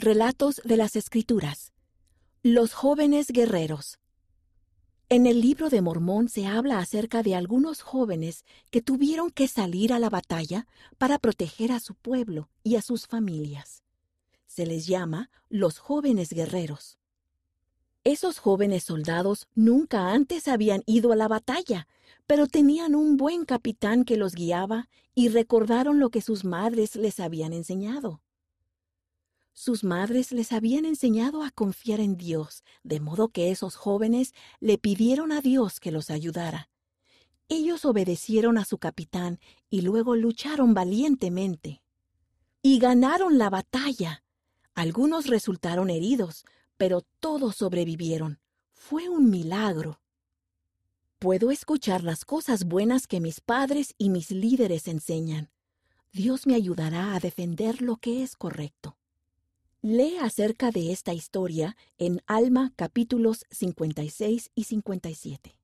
Relatos de las Escrituras. Los jóvenes guerreros. En el libro de Mormón se habla acerca de algunos jóvenes que tuvieron que salir a la batalla para proteger a su pueblo y a sus familias. Se les llama los jóvenes guerreros. Esos jóvenes soldados nunca antes habían ido a la batalla, pero tenían un buen capitán que los guiaba y recordaron lo que sus madres les habían enseñado. Sus madres les habían enseñado a confiar en Dios, de modo que esos jóvenes le pidieron a Dios que los ayudara. Ellos obedecieron a su capitán y luego lucharon valientemente. Y ganaron la batalla. Algunos resultaron heridos, pero todos sobrevivieron. Fue un milagro. Puedo escuchar las cosas buenas que mis padres y mis líderes enseñan. Dios me ayudará a defender lo que es correcto. Lee acerca de esta historia en Alma capítulos 56 y 57.